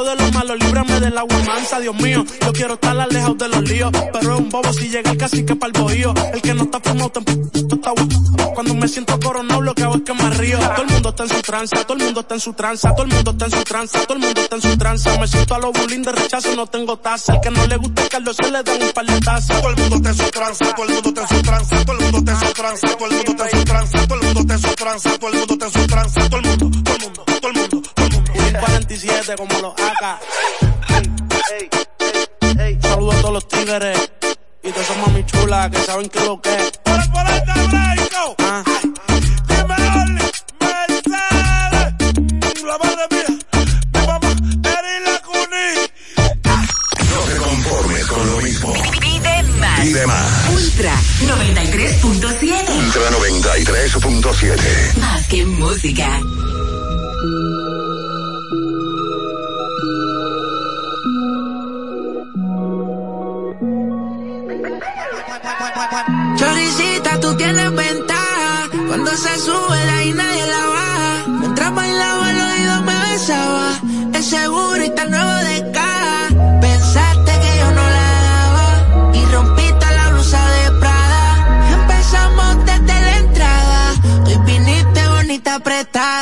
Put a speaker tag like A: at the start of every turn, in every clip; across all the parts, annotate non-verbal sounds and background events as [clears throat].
A: de lo malo, líbrame del agua mansa, Dios mío. Yo quiero estar alejado de los líos, pero es un bobo si llega el cacique para el bohío. El que no está fumado tampoco está Cuando me siento coronado, lo que hago es que me río. Todo el mundo está en su tranza, todo el mundo está en su tranza, todo el mundo está en su tranza, todo el mundo está en su tranza. Me siento a los bullying de rechazo, no tengo taza. El que no le gusta el Carlos se le da un par de tazas.
B: Todo el mundo está en su tranza, todo el mundo está en su tranza, todo el mundo está en su tranza, todo el mundo está en su tranza, todo el mundo está en su tranza, todo el mundo está en su tranza, todo el mundo, todo el mundo, todo el mundo, mundo.
A: 47 como los AK. Saludos a todos los tigres. Y todas esas mami chulas que saben que lo que es.
B: Por el por el Blanco.
A: Ah.
B: Dime Oli, Mercedes. La madre mía. Mi mamá, Eri la Cuni.
C: No te conformes con lo mismo.
D: Pide más.
C: Pide más.
D: Ultra 93.7.
C: Ultra 93.7.
D: Más que música.
E: Choricita, tú tienes ventaja. Cuando se sube de ahí nadie la baja. Mientras bailaba el oído me besaba. Es seguro y tan nuevo de caja. Pensaste que yo no la daba. Y rompiste la blusa de Prada. Empezamos desde la entrada. Hoy viniste bonita apretada.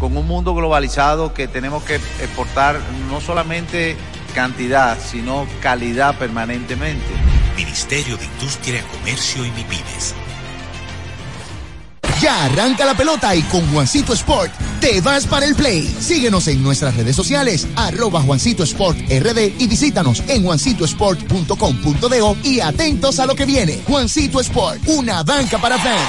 F: con un mundo globalizado que tenemos que exportar no solamente cantidad, sino calidad permanentemente.
G: Ministerio de Industria, Comercio y MIPIMES. Ya arranca la pelota y con Juancito Sport te vas para el play. Síguenos en nuestras redes sociales, arroba Juancito Sport RD y visítanos en juancitosport.com.de y atentos a lo que viene. Juancito Sport, una banca para fans.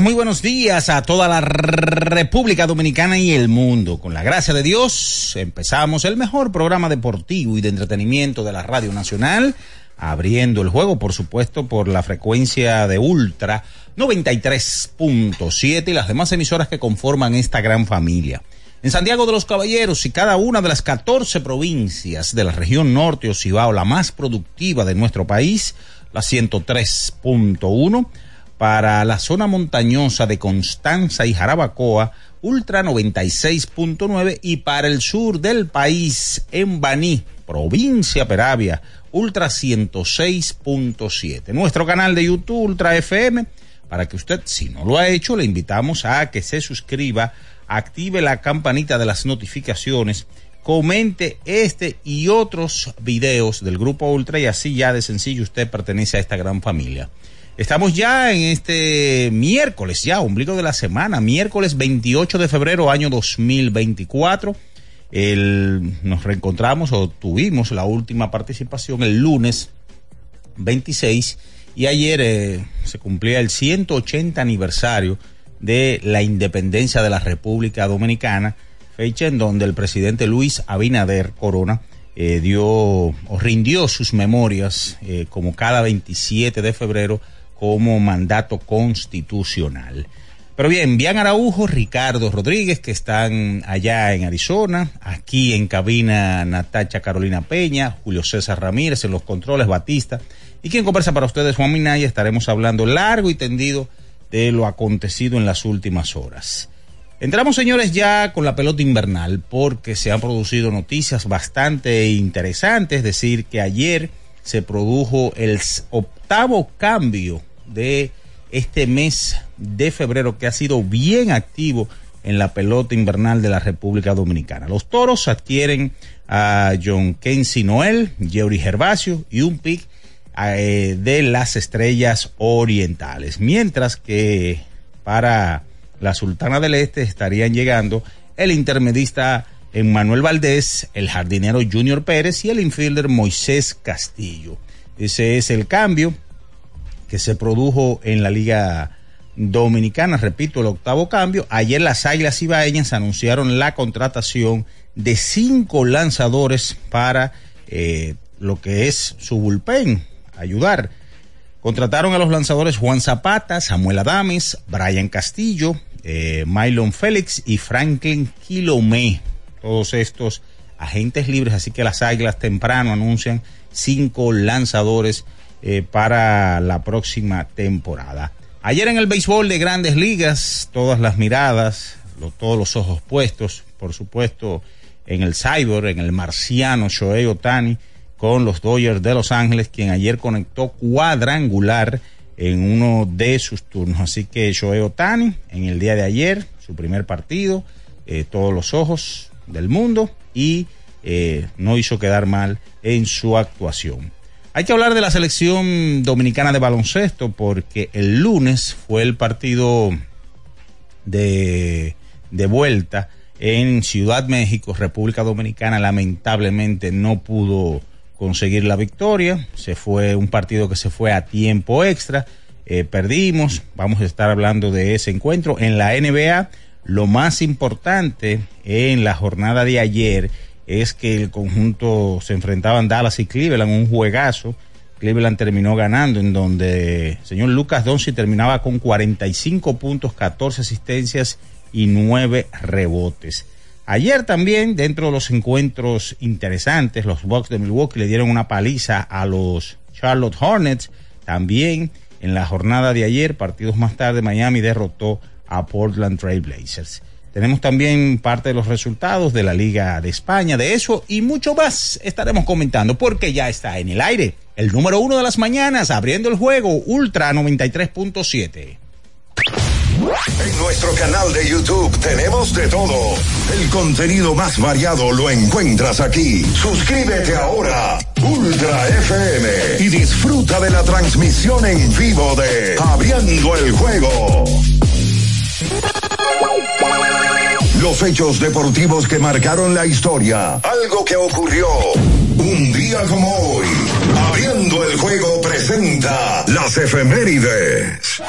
H: Muy buenos días a toda la República Dominicana y el mundo. Con la gracia de Dios, empezamos el mejor programa deportivo y de entretenimiento de la Radio Nacional, abriendo el juego, por supuesto, por la frecuencia de Ultra 93.7 y las demás emisoras que conforman esta gran familia. En Santiago de los Caballeros y cada una de las 14 provincias de la región norte o Cibao, la más productiva de nuestro país, la 103.1 para la zona montañosa de Constanza y Jarabacoa, Ultra 96.9 y para el sur del país, en Baní, provincia Peravia, Ultra 106.7. Nuestro canal de YouTube Ultra FM, para que usted, si no lo ha hecho, le invitamos a que se suscriba, active la campanita de las notificaciones, comente este y otros videos del grupo Ultra y así ya de sencillo usted pertenece a esta gran familia. Estamos ya en este miércoles, ya, ombligo de la semana, miércoles 28 de febrero, año 2024. El, nos reencontramos o tuvimos la última participación el lunes 26 y ayer eh, se cumplía el 180 aniversario de la independencia de la República Dominicana, fecha en donde el presidente Luis Abinader Corona eh, dio o rindió sus memorias eh, como cada 27 de febrero como mandato constitucional. Pero bien, Bian Araujo, Ricardo Rodríguez, que están allá en Arizona, aquí en cabina Natacha Carolina Peña, Julio César Ramírez en los controles, Batista, y quien conversa para ustedes, Juan Minaya, estaremos hablando largo y tendido de lo acontecido en las últimas horas. Entramos, señores, ya con la pelota invernal, porque se han producido noticias bastante interesantes, es decir, que ayer se produjo el octavo cambio de este mes de febrero que ha sido bien activo en la pelota invernal de la República Dominicana. Los toros adquieren a John Kensi Noel, Jerry Gervasio y un pick eh, de las estrellas orientales. Mientras que para la Sultana del Este estarían llegando el intermedista Emmanuel Valdés, el jardinero Junior Pérez y el infielder Moisés Castillo. Ese es el cambio que se produjo en la Liga Dominicana, repito, el octavo cambio. Ayer las Águilas Ibaeñas anunciaron la contratación de cinco lanzadores para eh, lo que es su bullpen, ayudar. Contrataron a los lanzadores Juan Zapata, Samuel Adames, Brian Castillo, eh, Mylon Félix y Franklin Quilomé. Todos estos agentes libres, así que las Águilas temprano anuncian cinco lanzadores eh, para la próxima temporada. Ayer en el béisbol de grandes ligas, todas las miradas, todos los ojos puestos, por supuesto, en el cyber, en el marciano Shohei Otani, con los Dodgers de Los Ángeles, quien ayer conectó cuadrangular en uno de sus turnos. Así que Shohei Otani, en el día de ayer, su primer partido, eh, todos los ojos del mundo y eh, no hizo quedar mal en su actuación. Hay que hablar de la selección dominicana de baloncesto porque el lunes fue el partido de, vuelta en Ciudad México, República Dominicana. Lamentablemente no pudo conseguir la victoria. Se fue un partido que se fue a tiempo extra. Eh, perdimos. Vamos a estar hablando de ese encuentro. En la NBA, lo más importante en la jornada de ayer es que el conjunto se enfrentaban Dallas y Cleveland, un juegazo. Cleveland terminó ganando, en donde el señor Lucas Donsi terminaba con 45 puntos, 14 asistencias y 9 rebotes. Ayer también, dentro de los encuentros interesantes, los Bucks de Milwaukee le dieron una paliza a los Charlotte Hornets. También en la jornada de ayer, partidos más tarde, Miami derrotó a Portland Trail Blazers. Tenemos también parte de los resultados de la Liga de España, de eso y mucho más estaremos comentando porque ya está en el aire el número uno de las mañanas abriendo el juego Ultra 93.7.
C: En nuestro canal de YouTube tenemos de todo. El contenido más variado lo encuentras aquí. Suscríbete ahora, Ultra FM, y disfruta de la transmisión en vivo de Abriendo el Juego. Los hechos deportivos que marcaron la historia. Algo que ocurrió un día como hoy. Abriendo el juego presenta las efemérides.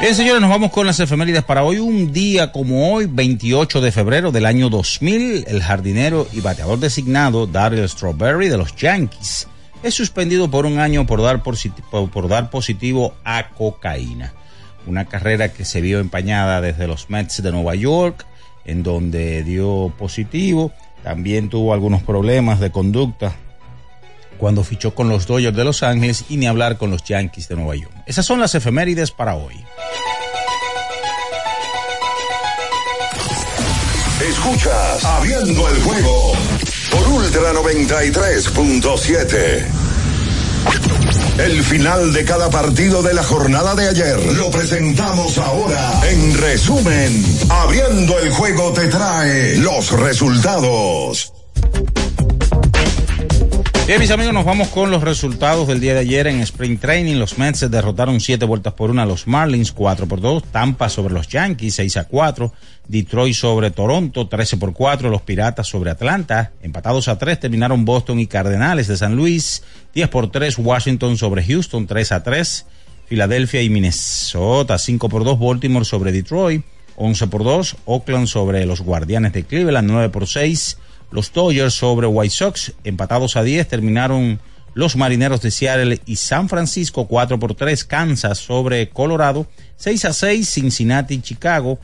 H: Bien, señores, nos vamos con las efemérides para hoy. Un día como hoy, 28 de febrero del año 2000, el jardinero y bateador designado Daryl Strawberry de los Yankees es suspendido por un año por dar, por dar positivo a cocaína una carrera que se vio empañada desde los Mets de Nueva York, en donde dio positivo, también tuvo algunos problemas de conducta cuando fichó con los Dodgers de Los Ángeles y ni hablar con los Yankees de Nueva York. Esas son las efemérides para hoy.
C: Escuchas Abriendo el juego por Ultra 93.7. El final de cada partido de la jornada de ayer lo presentamos ahora. En resumen, abriendo el juego te trae los resultados.
H: Bien, mis amigos, nos vamos con los resultados del día de ayer en Spring Training. Los Mets derrotaron siete vueltas por una a los Marlins, 4 por 2. Tampa sobre los Yankees, 6 a 4. Detroit sobre Toronto, 13 por 4. Los Piratas sobre Atlanta, empatados a 3. Terminaron Boston y Cardenales de San Luis, 10 por 3. Washington sobre Houston, 3 a 3. Filadelfia y Minnesota, 5 por 2. Baltimore sobre Detroit, 11 por 2. Oakland sobre los Guardianes de Cleveland, 9 por 6. Los Dodgers sobre White Sox, empatados a 10, terminaron los Marineros de Seattle y San Francisco 4 por 3, Kansas sobre Colorado, 6 a 6, Cincinnati, Chicago,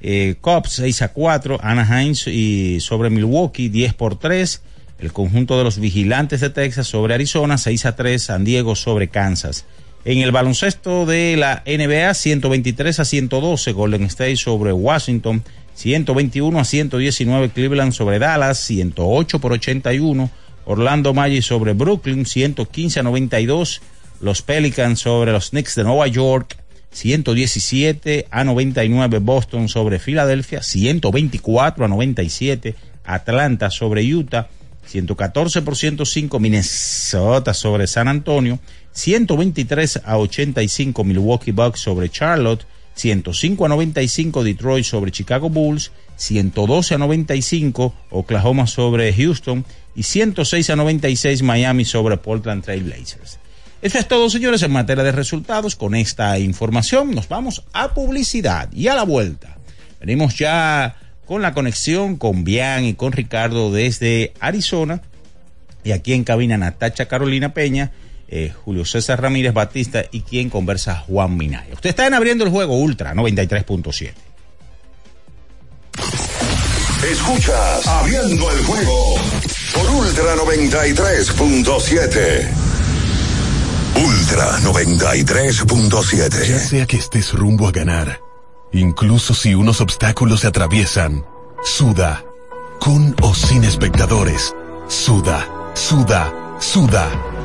H: eh, Cubs 6 a 4, Anaheim y sobre Milwaukee 10 por 3, el conjunto de los Vigilantes de Texas sobre Arizona 6 a 3, San Diego sobre Kansas. En el baloncesto de la NBA 123 a 112, Golden State sobre Washington, 121 a 119 Cleveland sobre Dallas, 108 por 81 Orlando Magic sobre Brooklyn, 115 a 92. Los Pelicans sobre los Knicks de Nueva York, 117 a 99. Boston sobre Filadelfia, 124 a 97. Atlanta sobre Utah, 114 por 105. Minnesota sobre San Antonio, 123 a 85. Milwaukee Bucks sobre Charlotte, 105 a 95 Detroit sobre Chicago Bulls, 112 a 95 Oklahoma sobre Houston y 106 a 96 Miami sobre Portland Trail Blazers. Eso es todo, señores, en materia de resultados. Con esta información nos vamos a publicidad y a la vuelta. Venimos ya con la conexión con Bian y con Ricardo desde Arizona. Y aquí en cabina Natacha Carolina Peña, eh, Julio César Ramírez Batista y quien conversa Juan Minaya. Usted está en abriendo el juego Ultra 93.7.
C: Escuchas Abriendo el juego por Ultra 93.7. Ultra 93.7.
I: Ya sea que estés rumbo a ganar, incluso si unos obstáculos se atraviesan, suda, con o sin espectadores, suda, suda, suda,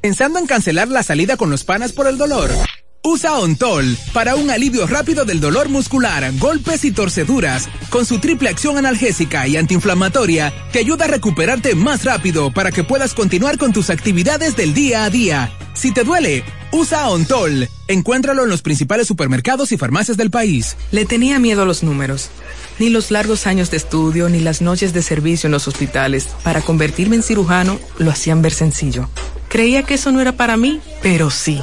J: ¿Pensando en cancelar la salida con los panas por el dolor? Usa Ontol para un alivio rápido del dolor muscular, golpes y torceduras. Con su triple acción analgésica y antiinflamatoria, te ayuda a recuperarte más rápido para que puedas continuar con tus actividades del día a día. Si te duele, usa Ontol. Encuéntralo en los principales supermercados y farmacias del país.
K: Le tenía miedo a los números. Ni los largos años de estudio ni las noches de servicio en los hospitales para convertirme en cirujano lo hacían ver sencillo. Creía que eso no era para mí, pero sí.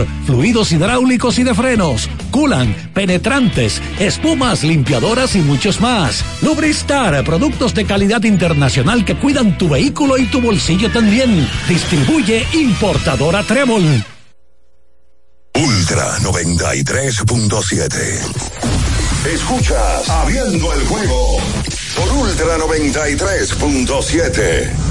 L: fluidos hidráulicos y de frenos, culan, penetrantes, espumas, limpiadoras y muchos más. Lubristar, productos de calidad internacional que cuidan tu vehículo y tu bolsillo también. Distribuye importadora Trébol.
C: Ultra 93.7. Escuchas Abriendo el juego por Ultra 93.7.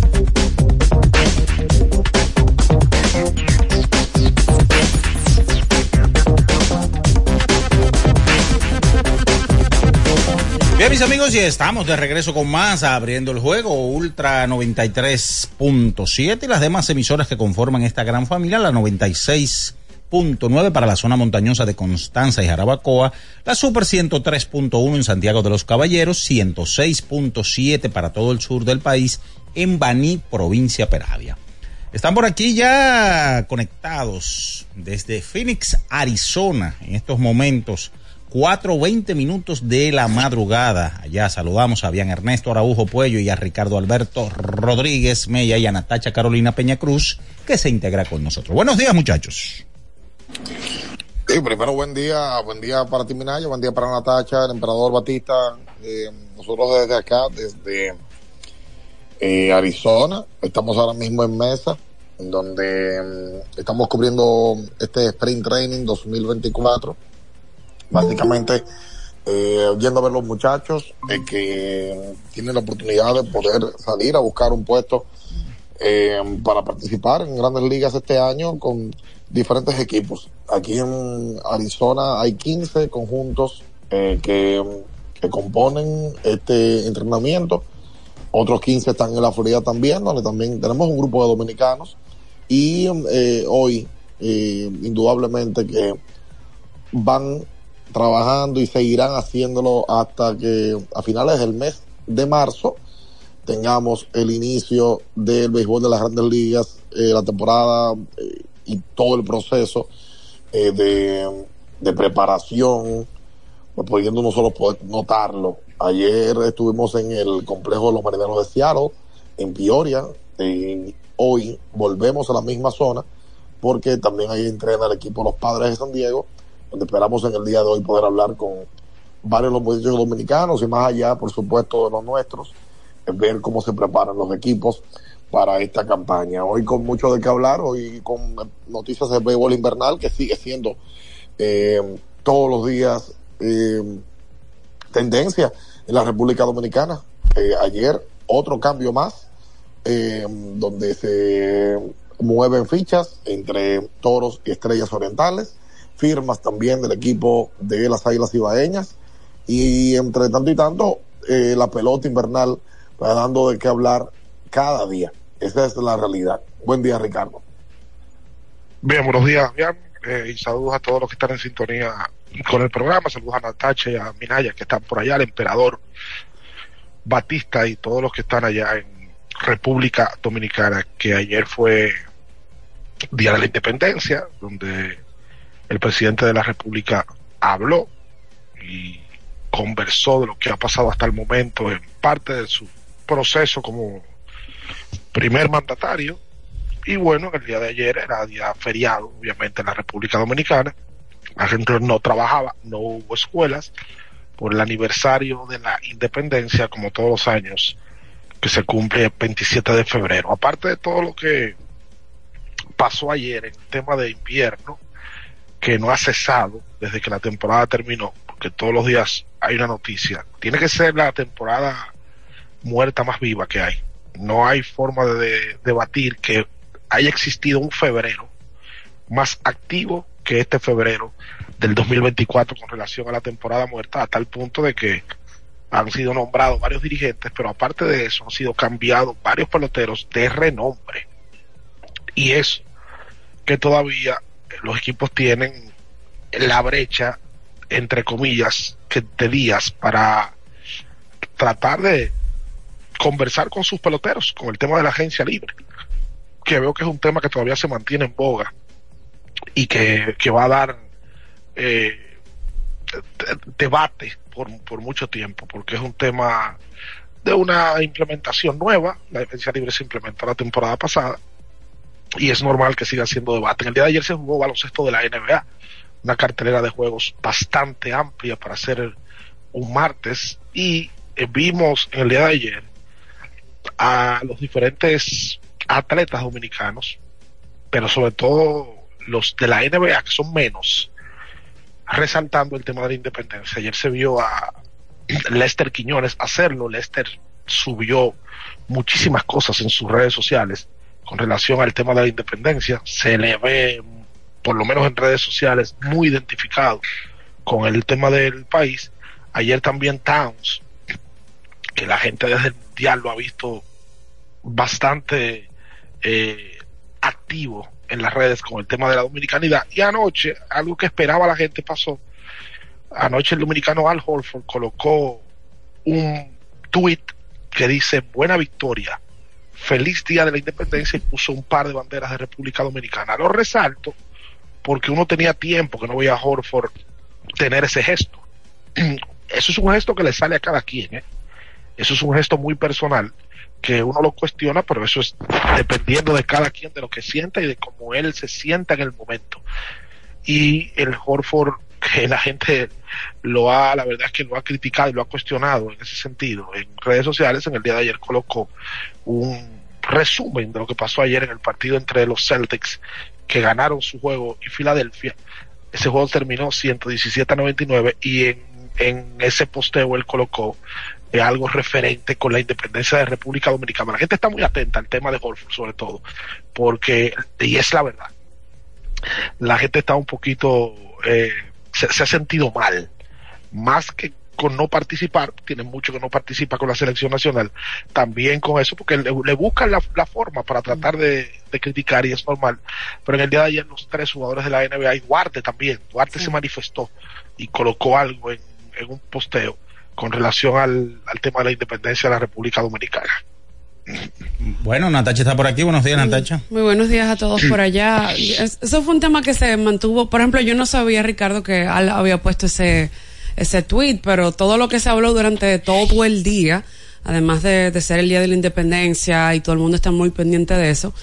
H: Bien, mis amigos, y estamos de regreso con más abriendo el juego Ultra 93.7 y las demás emisoras que conforman esta gran familia, la 96.9 para la zona montañosa de Constanza y Jarabacoa, la Super 103.1 en Santiago de los Caballeros, 106.7 para todo el sur del país, en Baní, provincia Peravia. Están por aquí ya conectados desde Phoenix, Arizona, en estos momentos 4.20 minutos de la madrugada. Allá saludamos a Bian Ernesto Araujo Puello y a Ricardo Alberto Rodríguez Mella y a Natacha Carolina Peña Cruz, que se integra con nosotros. Buenos días, muchachos.
M: Sí, primero buen día, buen día para ti, Minaya, buen día para Natacha, el emperador Batista. Eh, nosotros desde acá, desde eh, Arizona, estamos ahora mismo en mesa, donde mm, estamos cubriendo este Sprint Training 2024 básicamente eh, yendo a ver los muchachos eh, que tienen la oportunidad de poder salir a buscar un puesto eh, para participar en grandes ligas este año con diferentes equipos. Aquí en Arizona hay 15 conjuntos eh, que, que componen este entrenamiento. Otros 15 están en la Florida también, donde también tenemos un grupo de dominicanos. Y eh, hoy, indudablemente que van trabajando y seguirán haciéndolo hasta que a finales del mes de marzo tengamos el inicio del béisbol de las grandes ligas, eh, la temporada eh, y todo el proceso eh, de, de, preparación, pues, pudiendo nosotros poder notarlo. Ayer estuvimos en el complejo de los marineros de Seattle, en Peoria, y hoy volvemos a la misma zona porque también ahí entrena el equipo de los padres de San Diego donde esperamos en el día de hoy poder hablar con varios de los muchachos dominicanos y más allá, por supuesto, de los nuestros, ver cómo se preparan los equipos para esta campaña. Hoy con mucho de qué hablar, hoy con noticias de béisbol invernal que sigue siendo eh, todos los días eh, tendencia en la República Dominicana. Eh, ayer otro cambio más, donde se mueven fichas entre toros y estrellas orientales firmas también del equipo de las Águilas Ibaeñas. Y entre tanto y tanto, eh, la pelota invernal va dando de qué hablar cada día. Esa es la realidad. Buen día, Ricardo.
N: Bien, buenos días, bien. Eh, y saludos a todos los que están en sintonía con el programa. Saludos a Natacha y a Minaya que están por allá, al emperador Batista y todos los que están allá en República Dominicana, que ayer fue Día de la Independencia, donde el presidente de la República habló y conversó de lo que ha pasado hasta el momento en parte de su proceso como primer mandatario. Y bueno, el día de ayer era día feriado, obviamente, en la República Dominicana. La gente no trabajaba, no hubo escuelas por el aniversario de la independencia, como todos los años, que se cumple el 27 de febrero. Aparte de todo lo que pasó ayer en el tema de invierno, que no ha cesado desde que la temporada terminó, porque todos los días hay una noticia. Tiene que ser la temporada muerta más viva que hay. No hay forma de debatir que haya existido un febrero más activo que este febrero del 2024 con relación a la temporada muerta, a tal punto de que han sido nombrados varios dirigentes, pero aparte de eso han sido cambiados varios peloteros de renombre. Y eso que todavía los equipos tienen la brecha, entre comillas, que de días para tratar de conversar con sus peloteros con el tema de la agencia libre, que veo que es un tema que todavía se mantiene en boga y que, que va a dar eh, debate por, por mucho tiempo, porque es un tema de una implementación nueva, la agencia libre se implementó la temporada pasada, y es normal que siga siendo debate. En el día de ayer se jugó baloncesto de la NBA, una cartelera de juegos bastante amplia para hacer un martes y eh, vimos en el día de ayer a los diferentes atletas dominicanos, pero sobre todo los de la NBA, que son menos, resaltando el tema de la independencia. Ayer se vio a Lester Quiñones hacerlo. Lester subió muchísimas cosas en sus redes sociales con relación al tema de la independencia. Se le ve, por lo menos en redes sociales, muy identificado con el tema del país. Ayer también Towns, que la gente desde el mundial lo ha visto bastante eh, activo en las redes con el tema de la dominicanidad. Y anoche, algo que esperaba la gente pasó. Anoche el dominicano Al Holford colocó un tweet que dice buena victoria, feliz día de la independencia y puso un par de banderas de República Dominicana. Lo resalto porque uno tenía tiempo que no veía a Horford tener ese gesto. [clears throat] Eso es un gesto que le sale a cada quien, ¿eh? Eso es un gesto muy personal que uno lo cuestiona, pero eso es dependiendo de cada quien, de lo que sienta y de cómo él se sienta en el momento. Y el Horford, que la gente lo ha, la verdad es que lo ha criticado y lo ha cuestionado en ese sentido. En redes sociales, en el día de ayer colocó un resumen de lo que pasó ayer en el partido entre los Celtics, que ganaron su juego, y Filadelfia. Ese juego terminó 117 a 99 y en, ese posteo él colocó de algo referente con la independencia de República Dominicana. La gente está muy atenta al tema de Holford, sobre todo, porque, y es la verdad, la gente está un poquito, eh, se, se, ha sentido mal, más que con no participar, tiene mucho que no participa con la selección nacional, también con eso, porque le, le buscan la, la, forma para tratar de, de, criticar y es normal, pero en el día de ayer los tres jugadores de la NBA y Duarte también, Duarte sí. se manifestó y colocó algo en, en un posteo con relación al, al, tema de la independencia de la República Dominicana.
H: Bueno, Natacha está por aquí. Buenos días, Natacha.
O: Muy buenos días a todos por allá. Eso fue un tema que se mantuvo. Por ejemplo, yo no sabía, Ricardo, que Al había puesto ese, ese tweet, pero todo lo que se habló durante todo el día, además de, de ser el Día de la Independencia y todo el mundo está muy pendiente de eso,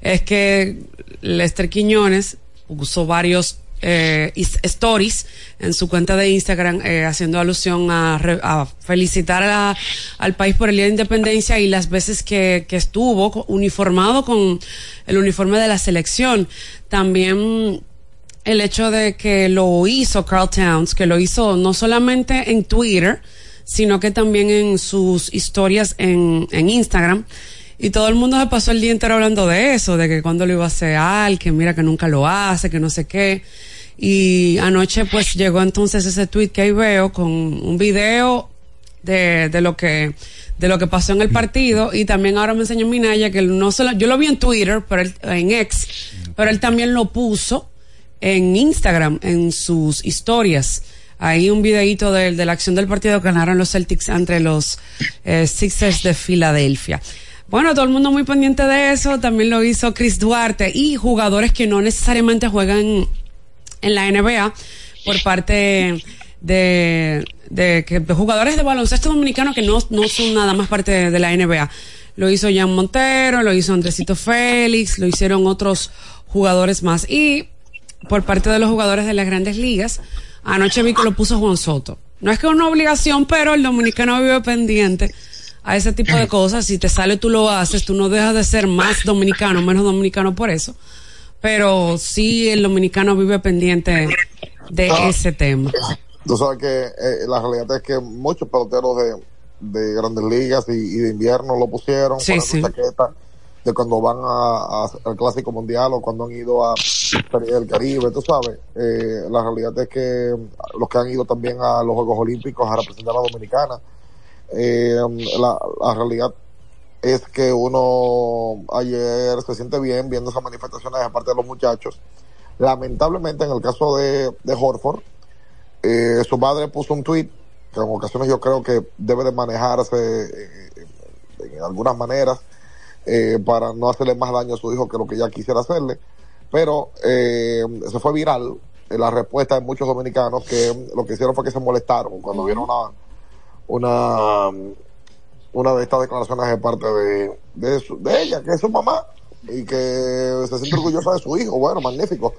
O: es que Lester Quiñones usó varios eh, stories en su cuenta de Instagram eh, haciendo alusión a, felicitar al país por el Día de Independencia y las veces que, estuvo uniformado con el uniforme de la selección. También el hecho de que lo hizo Carl Towns, que lo hizo no solamente en Twitter, sino que también en sus historias en Instagram. Y todo el mundo se pasó el día entero hablando de eso, de que cuando lo iba a hacer que mira que nunca lo hace, que no sé qué. Y anoche pues llegó entonces ese tweet que ahí veo con un video de, de lo que de lo que pasó en el partido y también ahora me enseñó Minaya que no solo, yo lo vi en Twitter, pero él, en X, pero él también lo puso en Instagram, en sus historias. Ahí un videito de, de la acción del partido que ganaron los Celtics entre los eh, Sixers de Filadelfia. Bueno, todo el mundo muy pendiente de eso. También lo hizo Chris Duarte y jugadores que no necesariamente juegan en la NBA por parte de, de, de, de jugadores de baloncesto dominicano que no, no son nada más parte de, de, la NBA. Lo hizo Jan Montero, lo hizo Andresito Félix, lo hicieron otros jugadores más. Y por parte de los jugadores de las grandes ligas, anoche vi que lo puso Juan Soto. No es que es una obligación, pero el dominicano vive pendiente a ese tipo de cosas. Si te sale, tú lo haces. Tú no dejas de ser más dominicano, menos dominicano por eso. Pero sí, el dominicano vive pendiente de ah, ese tema.
M: Tú sabes que eh, la realidad es que muchos peloteros de, de grandes ligas y, y, de invierno lo pusieron
O: sí,
M: para
O: sí.
M: su chaqueta de cuando van a, a, al Clásico Mundial o cuando han ido a el Caribe, tú sabes. Eh, la realidad es que los que han ido también a los Juegos Olímpicos a representar a la Dominicana, eh, la, la, realidad es que uno ayer se siente bien viendo esas manifestaciones de parte de los muchachos. Lamentablemente, en el caso de, de Horford, eh, su madre puso un tweet que en ocasiones yo creo que debe de manejarse en, en algunas maneras eh, para no hacerle más daño a su hijo que lo que ella quisiera hacerle. Pero eh, se fue viral la respuesta de muchos dominicanos que lo que hicieron fue que se molestaron cuando vieron una una una de estas declaraciones de parte de, de, su, de ella, que es su mamá, y que se siente orgullosa de su hijo. Bueno, magnífico.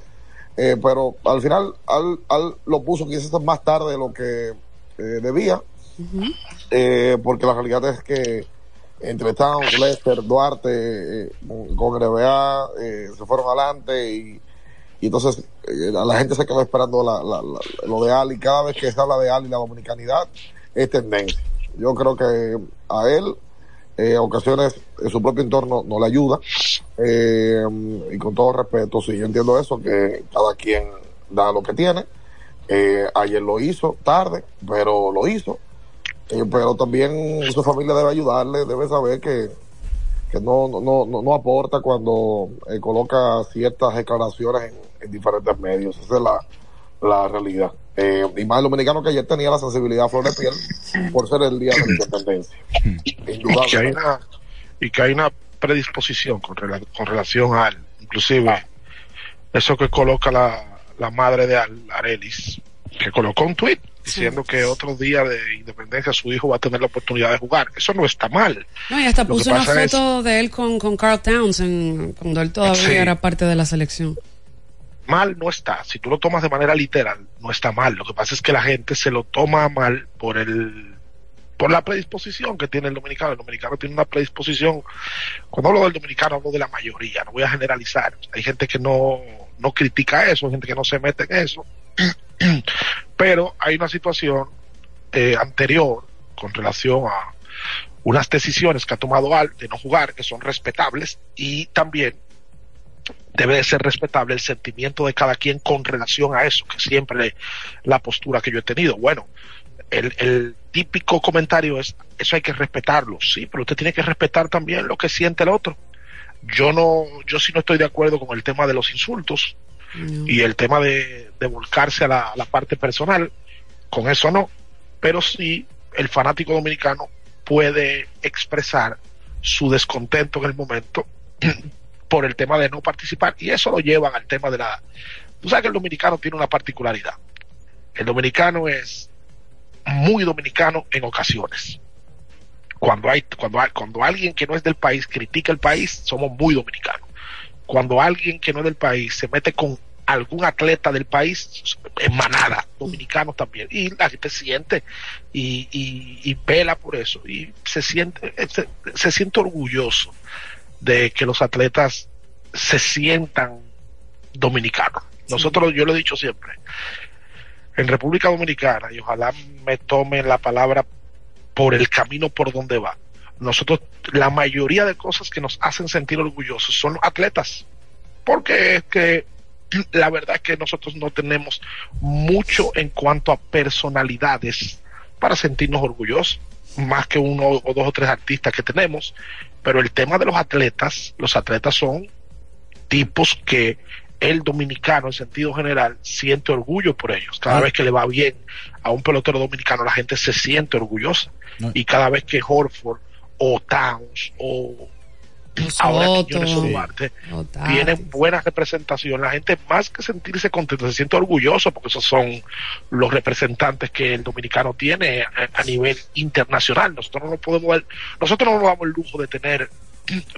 M: Eh, pero al final, al, al lo puso quizás más tarde de lo que eh, debía, eh, porque la realidad es que entre Towns, Lester, Duarte, eh, con- NBA, eh, se fueron adelante y, y entonces la, la gente se quedó esperando la, la- la- lo de Ali. Cada vez que se habla de Ali, la dominicanidad es tendencia. Yo creo que a él, eh, ocasiones, en su propio entorno no le ayuda. Eh, y con todo respeto, sí, yo entiendo eso, que cada quien da lo que tiene. Eh, ayer lo hizo, tarde, pero lo hizo. Eh, pero también su familia debe ayudarle, debe saber que, que no, no, no, no- aporta cuando eh, coloca ciertas declaraciones en, en diferentes medios. Esa es la, la realidad. Eh, y más el dominicano que ayer tenía la sensibilidad a flor de piel por ser el día de la independencia.
N: y que hay
M: Indudablemente.
N: una, y que hay una predisposición con, rela- con relación al, inclusive, eso que coloca la, la madre de Al, Arelis, que colocó un tweet diciendo que otro día de independencia su hijo va a tener la oportunidad de jugar. Eso no está mal.
O: No, y hasta
N: Lo
O: puso una
N: es-
O: foto de él con, con Carl Townsend cuando él todavía
N: Sí.
O: era parte de la selección.
N: Mal no está. Si tú lo tomas de manera literal, no está mal. Lo que pasa es que la gente se lo toma mal por el por la predisposición que tiene el dominicano. El dominicano tiene una predisposición. Cuando hablo del dominicano, hablo de la mayoría. No voy a generalizar. Hay gente que no, no critica eso, hay gente que no se mete en eso. [clears throat] Pero hay una situación eh, anterior con relación a unas decisiones que ha tomado Al de no jugar, que son respetables, y también debe de ser respetable el sentimiento de cada quien con relación a eso, que siempre la postura que yo he tenido. Bueno, el, el típico comentario es, eso hay que respetarlo, sí, pero usted tiene que respetar también lo que siente el otro. Yo no, yo sí no estoy de acuerdo con el tema de los insultos y el tema de, de volcarse a la, a la parte personal, con eso no, pero sí el fanático dominicano puede expresar su descontento en el momento [clears throat] por el tema de no participar y eso lo llevan al tema de la... Tú sabes que el dominicano tiene una particularidad. El dominicano es muy dominicano en ocasiones. Cuando hay, cuando hay, cuando alguien que no es del país critica el país, somos muy dominicanos. Cuando alguien que no es del país se mete con algún atleta del país, en manada, dominicanos también, y la gente siente y, y, y por eso, y se siente, se, se siente orgulloso de que los atletas se sientan dominicanos. Nosotros, yo lo he dicho siempre, en República Dominicana, y ojalá me tomen la palabra por el camino por donde va. Nosotros, la mayoría de cosas que nos hacen sentir orgullosos son los atletas, porque es que la verdad es que nosotros no tenemos mucho en cuanto a personalidades para sentirnos orgullosos, más que uno o dos o tres artistas que tenemos, pero el tema de los atletas, los atletas son tipos que el dominicano en sentido general siente orgullo por ellos. Cada
H: Ah.
N: vez que le va bien a un pelotero dominicano, la gente se siente orgullosa. Y cada vez que Horford o Towns o ahora. Quiñones tienen buena representación, la gente más que sentirse contenta se siente orgulloso porque esos son los representantes que el dominicano tiene a, a nivel internacional. Nosotros no nos podemos dar- nosotros no nos damos el lujo de tener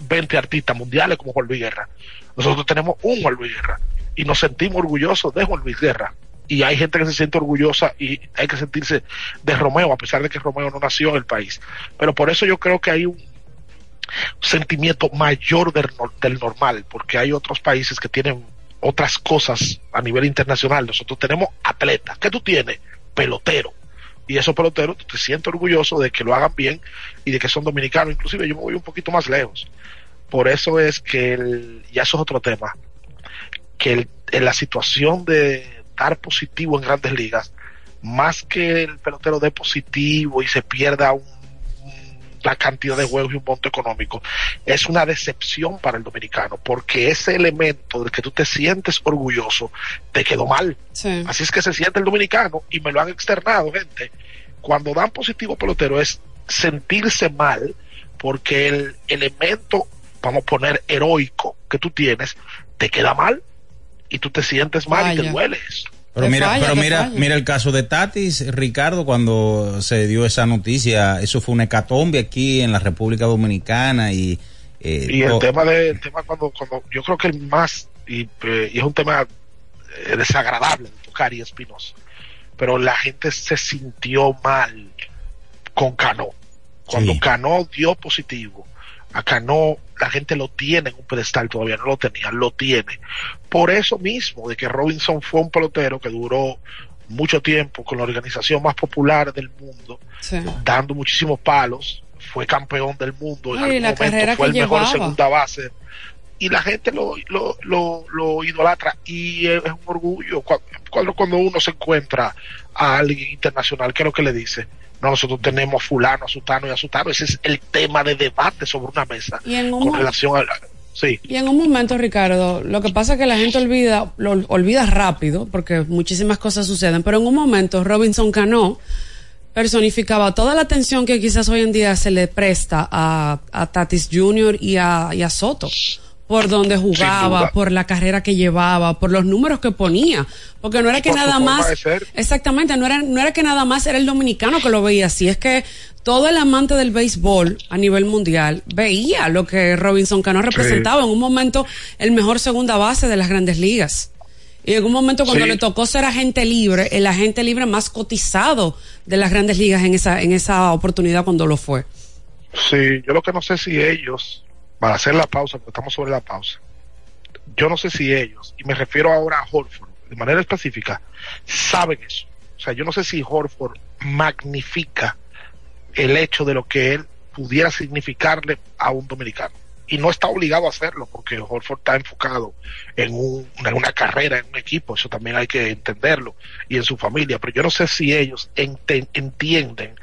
N: 20 artistas mundiales como Juan Luis Guerra. Nosotros tenemos un Juan Luis Guerra y nos sentimos orgullosos de Juan Luis Guerra. Y hay gente que se siente orgullosa y hay que sentirse de Romeo, a pesar de que Romeo no nació en el país. Pero por eso yo creo que hay un sentimiento mayor del, del normal, porque hay otros países que tienen otras cosas a nivel internacional. Nosotros tenemos atletas. ¿Qué tú tienes? Pelotero. Y esos peloteros, te sientes orgulloso de que lo hagan bien y de que son dominicanos. Inclusive yo me voy un poquito más lejos. Por eso es que, el, ya eso es otro tema, que el- en la situación de dar positivo en grandes ligas, más que el pelotero dé positivo y se pierda un- la cantidad de juegos y un monto económico, es una decepción para el dominicano, porque ese elemento del que tú te sientes orgulloso te quedó mal. Así es que se siente el dominicano y me lo han externado, gente. Cuando dan positivo pelotero es sentirse mal porque el elemento, vamos a poner heroico que tú tienes, te queda mal y tú te sientes mal y te duele eso.
H: Pero mira,
N: falla,
H: pero mira,
N: falla.
H: mira el caso de Tatis, Ricardo, cuando se dio esa noticia, eso fue una hecatombe aquí en la República Dominicana y eh,
N: Y el tema de el tema cuando cuando yo creo que el más y, eh, y es un tema eh, desagradable de tocar y espinoso. Pero la gente se sintió mal con Cano. Cuando
H: Sí.
N: Cano dio positivo, a Cano la gente lo tiene en un pedestal, todavía no lo tenía, lo tiene. Por eso mismo, de que Robinson fue un pelotero que duró mucho tiempo con la organización más popular del mundo,
O: Sí.
N: dando muchísimos palos, fue campeón del mundo, en
O: Ay,
N: algún momento fue el mejor segunda base y la gente lo, lo, lo, lo idolatra y es un orgullo Cu- cuando, cuando uno se encuentra a alguien internacional, ¿qué es lo que le dice? No, nosotros tenemos a fulano, a sutano y a sutano, ese es el tema de debate sobre una mesa
O: Y en un
N: con relación a... Sí,
O: Y en un momento, Ricardo, lo que pasa es que la gente olvida, lo olvida rápido, porque muchísimas cosas suceden, pero en un momento Robinson Cano personificaba toda la atención que quizás hoy en día se le presta a, a Tatis Jr. y a, y a Soto. Por donde jugaba, por la carrera que llevaba, por los números que ponía. Porque no era que
N: por
O: nada más. Exactamente, no era, no era que nada más era el dominicano que lo veía así, es que todo el amante del béisbol a nivel mundial veía lo que Robinson Cano representaba en un momento el mejor segunda base de las grandes ligas. Y en un momento cuando
N: Sí.
O: le tocó ser agente libre, el agente libre más cotizado de las grandes ligas en esa, en esa oportunidad cuando lo fue.
N: Sí, yo lo que no sé si ellos, para hacer la pausa, porque estamos sobre la pausa, yo no sé si ellos, y me refiero ahora a Horford, de manera específica, saben eso. O sea, yo no sé si Horford magnifica el hecho de lo que él pudiera significarle a un dominicano. Y no está obligado a hacerlo, porque Horford está enfocado en, un- en una carrera, en un equipo, eso también hay que entenderlo, y en su familia. Pero yo no sé si ellos entienden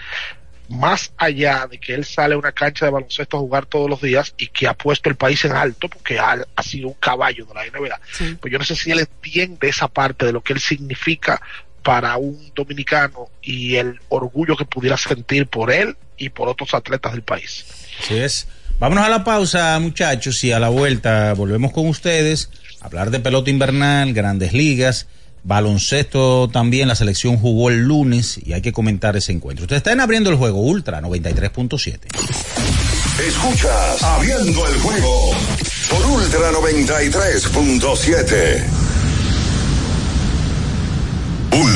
N: más allá de que él sale a una cancha de baloncesto a jugar todos los días y que ha puesto el país en alto porque ha, ha sido un caballo de la NBA. Pues yo no sé si él entiende esa parte de lo que él significa para un dominicano y el orgullo que pudiera sentir por él y por otros atletas del país.
H: Así es. Vámonos a la pausa, muchachos, y a la vuelta volvemos con ustedes a hablar de pelota invernal, grandes ligas, baloncesto también. La selección jugó el lunes y hay que comentar ese encuentro. Ustedes están abriendo el juego Ultra 93.7.
C: Escuchas Abriendo el juego por Ultra 93.7.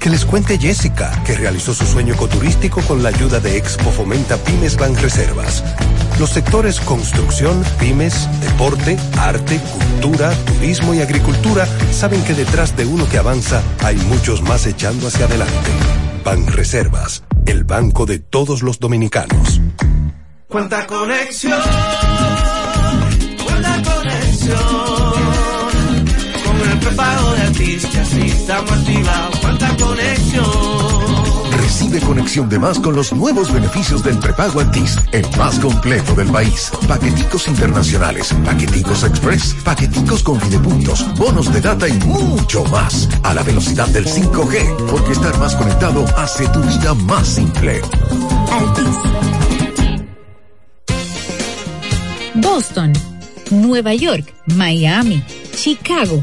P: Que les cuente Jessica, que realizó su sueño ecoturístico con la ayuda de Expo Fomenta Pymes Ban Reservas. Los sectores construcción, pymes, deporte, arte, cultura, turismo y agricultura saben que detrás de uno que avanza hay muchos más echando hacia adelante. Ban Reservas, el banco de todos los dominicanos.
Q: Cuenta conexión, cuenta conexión.
R: Con el prepago de artistas estamos activados conexión.
S: Recibe conexión de más con los nuevos beneficios del prepago Altis, el más completo del país. Paqueticos internacionales, paqueticos express, paqueticos con puntos, bonos de data y mucho más. A la velocidad del 5G, porque estar más conectado hace tu vida más simple.
T: Altis. Boston, Nueva York, Miami, Chicago.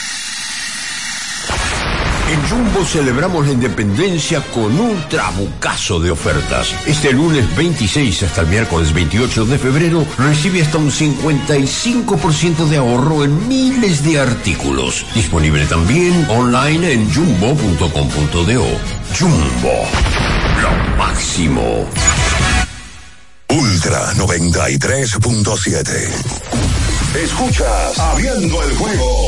U: En Jumbo celebramos la independencia con un trabucazo de ofertas. Este lunes 26 hasta el miércoles 28 de febrero recibe hasta un 55% de ahorro en miles de artículos. Disponible también online en jumbo.com.do. Jumbo, lo máximo.
C: Ultra 93.7. Escuchas Abriendo el juego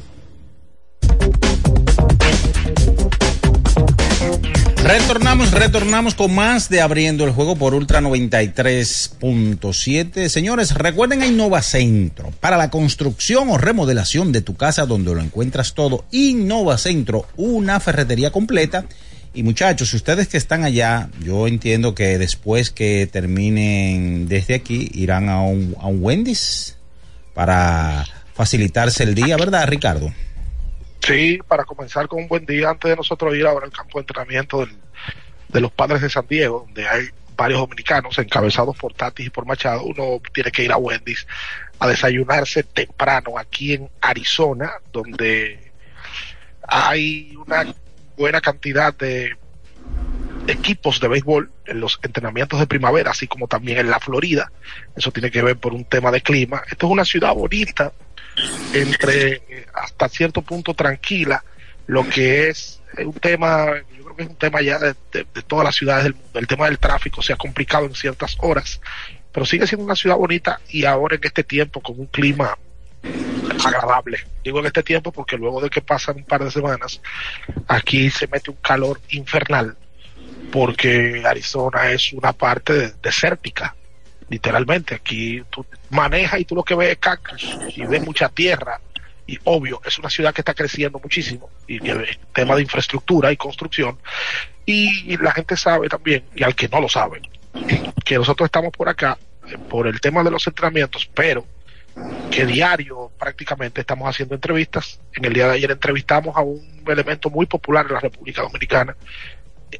H: Retornamos, retornamos con más de abriendo el juego por Ultra 93.7. Señores, recuerden a Innova Centro para la construcción o remodelación de tu casa donde lo encuentras todo. Innova Centro, una ferretería completa. Y muchachos, ustedes que están allá, yo entiendo que después que terminen desde aquí, irán a un, a un Wendy's para facilitarse el día, ¿verdad, Ricardo?
N: Sí, para comenzar con un buen día, antes de nosotros ir ahora al campo de entrenamiento del, de los padres de San Diego, donde hay varios dominicanos encabezados por Tatis y por Machado, uno tiene que ir a Wendy's a desayunarse temprano aquí en Arizona, donde hay una buena cantidad de equipos de béisbol en los entrenamientos de primavera, así como también en la Florida. Eso tiene que ver por un tema de clima. Esto es una ciudad bonita, entre eh, hasta cierto punto tranquila, lo que es un tema, yo creo que es un tema ya de, todas las ciudades del mundo. El tema del tráfico se ha complicado en ciertas horas, pero sigue siendo una ciudad bonita y ahora en este tiempo con un clima agradable. Digo en este tiempo porque luego de que pasan un par de semanas, aquí se mete un calor infernal porque Arizona es una parte desértica literalmente. Aquí tú manejas y tú lo que ves es cactus y ves mucha tierra. Y obvio, es una ciudad que está creciendo muchísimo y que tema de infraestructura y construcción. Y, la gente sabe también, y al que no lo sabe, que nosotros estamos por acá eh, por el tema de los entrenamientos, pero que diario prácticamente estamos haciendo entrevistas. En el día de ayer entrevistamos a un elemento muy popular en la República Dominicana,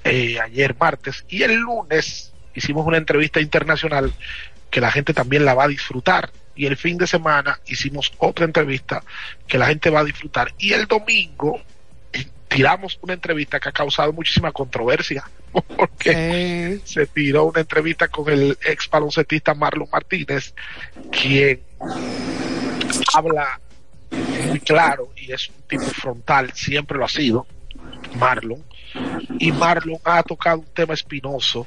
N: eh, ayer martes, y el lunes hicimos una entrevista internacional que la gente también la va a disfrutar. Y el fin de semana hicimos otra entrevista que la gente va a disfrutar. Y el domingo tiramos una entrevista que ha causado muchísima controversia, [laughs] porque se tiró una entrevista con el ex baloncetista Marlon Martínez, quien habla muy claro y es un tipo frontal, siempre lo ha sido, Marlon. Y Marlon ha tocado un tema espinoso